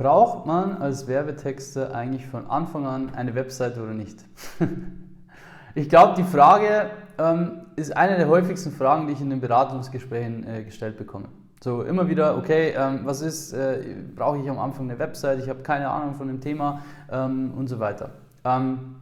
Braucht man als Werbetexter eigentlich von Anfang an eine Webseite oder nicht? ich glaube, die Frage ähm, ist eine der häufigsten Fragen, die ich in den Beratungsgesprächen äh, gestellt bekomme. So immer wieder, okay, ähm, was ist, äh, brauche ich am Anfang eine Webseite, ich habe keine Ahnung von dem Thema ähm, und so weiter. Ähm,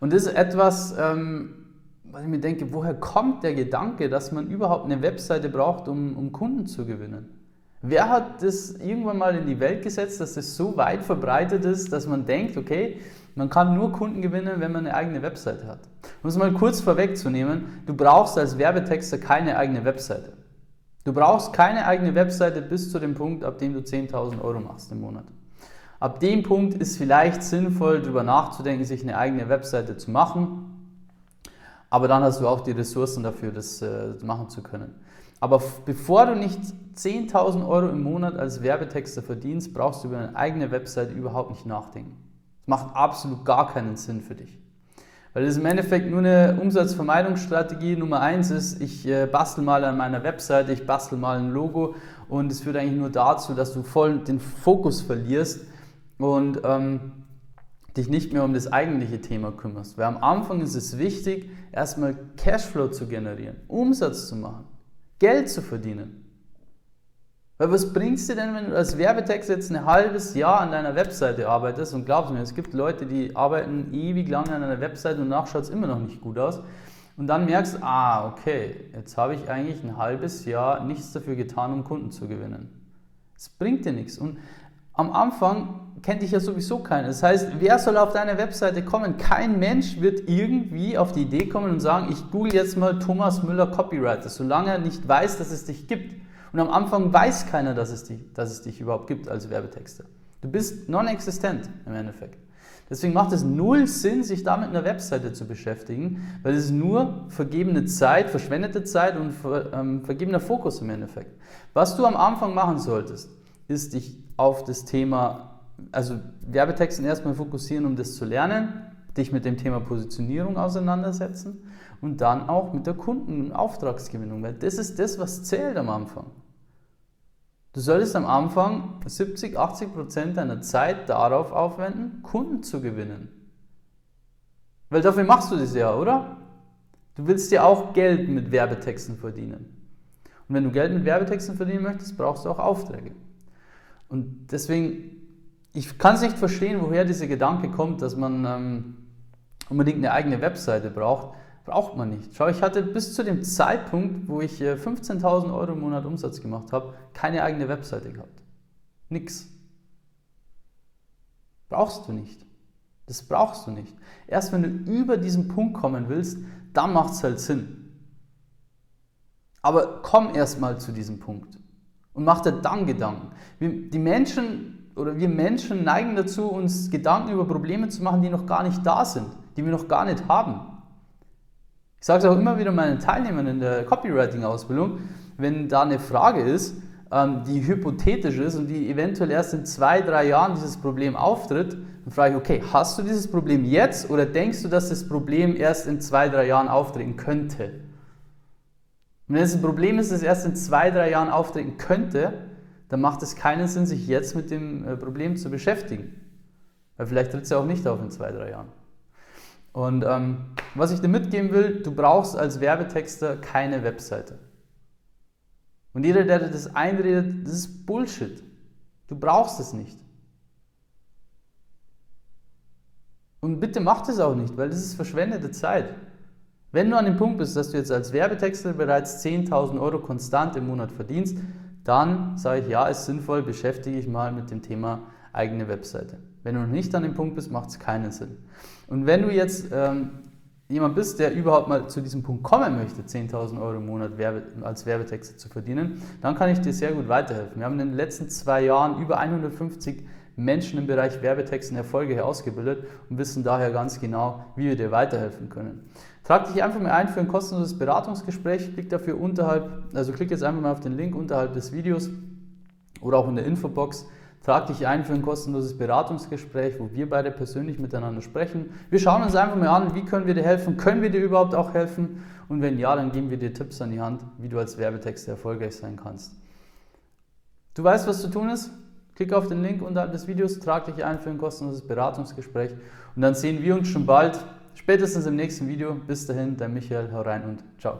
und das ist etwas, ähm, was ich mir denke, woher kommt der Gedanke, dass man überhaupt eine Webseite braucht, um, um Kunden zu gewinnen? Wer hat das irgendwann mal in die Welt gesetzt, dass das so weit verbreitet ist, dass man denkt, okay, man kann nur Kunden gewinnen, wenn man eine eigene Webseite hat. Um es mal kurz vorwegzunehmen, du brauchst als Werbetexter keine eigene Webseite. Du brauchst keine eigene Webseite bis zu dem Punkt, ab dem du 10.000 Euro machst im Monat. Ab dem Punkt ist vielleicht sinnvoll, darüber nachzudenken, sich eine eigene Webseite zu machen. Aber dann hast du auch die Ressourcen dafür, das äh, machen zu können. Aber bevor du nicht 10.000 Euro im Monat als Werbetexter verdienst, brauchst du über eine eigene Webseite überhaupt nicht nachdenken. Das macht absolut gar keinen Sinn für dich. Weil es im Endeffekt nur eine Umsatzvermeidungsstrategie Nummer eins ist, ich äh, bastel mal an meiner Webseite, ich bastel mal ein Logo und es führt eigentlich nur dazu, dass du voll den Fokus verlierst und ähm, dich nicht mehr um das eigentliche Thema kümmerst. Weil am Anfang ist es wichtig, erstmal Cashflow zu generieren, Umsatz zu machen. Geld zu verdienen. Weil was bringst du denn, wenn du als Werbetext jetzt ein halbes Jahr an deiner Webseite arbeitest und glaubst mir, es gibt Leute, die arbeiten ewig lange an einer Webseite und danach schaut es immer noch nicht gut aus und dann merkst, du, ah, okay, jetzt habe ich eigentlich ein halbes Jahr nichts dafür getan, um Kunden zu gewinnen. Es bringt dir nichts. Und am Anfang kennt dich ja sowieso keiner. Das heißt, wer soll auf deine Webseite kommen? Kein Mensch wird irgendwie auf die Idee kommen und sagen, ich google jetzt mal Thomas Müller Copywriter, solange er nicht weiß, dass es dich gibt. Und am Anfang weiß keiner, dass es dich, dass es dich überhaupt gibt als Werbetexter. Du bist non-existent im Endeffekt. Deswegen macht es null Sinn, sich da mit einer Webseite zu beschäftigen, weil es nur vergebene Zeit, verschwendete Zeit und ver, ähm, vergebener Fokus im Endeffekt. Was du am Anfang machen solltest, ist dich auf das Thema also Werbetexten erstmal fokussieren, um das zu lernen, dich mit dem Thema Positionierung auseinandersetzen und dann auch mit der Kunden- und Auftragsgewinnung, weil das ist das, was zählt am Anfang. Du solltest am Anfang 70, 80 Prozent deiner Zeit darauf aufwenden, Kunden zu gewinnen. Weil dafür machst du das ja, oder? Du willst ja auch Geld mit Werbetexten verdienen. Und wenn du Geld mit Werbetexten verdienen möchtest, brauchst du auch Aufträge. Und deswegen ich kann es nicht verstehen, woher dieser Gedanke kommt, dass man ähm, unbedingt eine eigene Webseite braucht. Braucht man nicht. Schau, ich hatte bis zu dem Zeitpunkt, wo ich äh, 15.000 Euro im Monat Umsatz gemacht habe, keine eigene Webseite gehabt. Nix. Brauchst du nicht. Das brauchst du nicht. Erst wenn du über diesen Punkt kommen willst, dann macht es halt Sinn. Aber komm erst mal zu diesem Punkt und mach dir dann Gedanken. Die Menschen oder wir Menschen neigen dazu, uns Gedanken über Probleme zu machen, die noch gar nicht da sind, die wir noch gar nicht haben. Ich sage es auch immer wieder meinen Teilnehmern in der Copywriting-Ausbildung, wenn da eine Frage ist, ähm, die hypothetisch ist und die eventuell erst in zwei, drei Jahren dieses Problem auftritt, dann frage ich, okay, hast du dieses Problem jetzt oder denkst du, dass das Problem erst in zwei, drei Jahren auftreten könnte? Und wenn es ein Problem ist, das erst in zwei, drei Jahren auftreten könnte, dann macht es keinen Sinn, sich jetzt mit dem äh, Problem zu beschäftigen. Weil vielleicht tritt es ja auch nicht auf in zwei, drei Jahren. Und ähm, was ich dir mitgeben will, du brauchst als Werbetexter keine Webseite. Und jeder, der dir das einredet, das ist Bullshit. Du brauchst es nicht. Und bitte mach das auch nicht, weil das ist verschwendete Zeit. Wenn du an dem Punkt bist, dass du jetzt als Werbetexter bereits 10.000 Euro konstant im Monat verdienst, dann sage ich, ja, ist sinnvoll, beschäftige ich mal mit dem Thema eigene Webseite. Wenn du noch nicht an dem Punkt bist, macht es keinen Sinn. Und wenn du jetzt ähm, jemand bist, der überhaupt mal zu diesem Punkt kommen möchte, 10.000 Euro im Monat Werbe, als Werbetexte zu verdienen, dann kann ich dir sehr gut weiterhelfen. Wir haben in den letzten zwei Jahren über 150 Menschen im Bereich Werbetexten Erfolge herausgebildet und wissen daher ganz genau, wie wir dir weiterhelfen können. Trag dich einfach mal ein für ein kostenloses Beratungsgespräch. Klick dafür unterhalb, also klick jetzt einfach mal auf den Link unterhalb des Videos oder auch in der Infobox. Trag dich ein für ein kostenloses Beratungsgespräch, wo wir beide persönlich miteinander sprechen. Wir schauen uns einfach mal an, wie können wir dir helfen, können wir dir überhaupt auch helfen und wenn ja, dann geben wir dir Tipps an die Hand, wie du als Werbetexter erfolgreich sein kannst. Du weißt, was zu tun ist? Klick auf den Link unterhalb des Videos, trag dich ein für ein kostenloses Beratungsgespräch und dann sehen wir uns schon bald, spätestens im nächsten Video. Bis dahin, der Michael, hau rein und ciao.